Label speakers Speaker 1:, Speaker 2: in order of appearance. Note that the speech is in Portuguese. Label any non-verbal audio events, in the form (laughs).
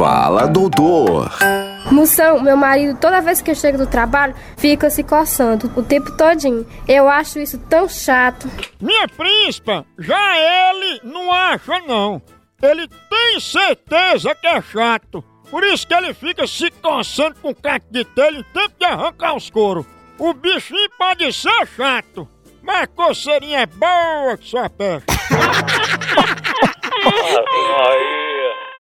Speaker 1: Fala, doutor.
Speaker 2: Moção, meu marido, toda vez que eu chego do trabalho, fica se coçando o tempo todinho. Eu acho isso tão chato.
Speaker 3: Minha príncipa, já ele não acha não. Ele tem certeza que é chato. Por isso que ele fica se coçando com o caco de telha em tempo de arrancar os couro. O bichinho pode ser chato, mas a coceirinha é boa que só peste. (laughs)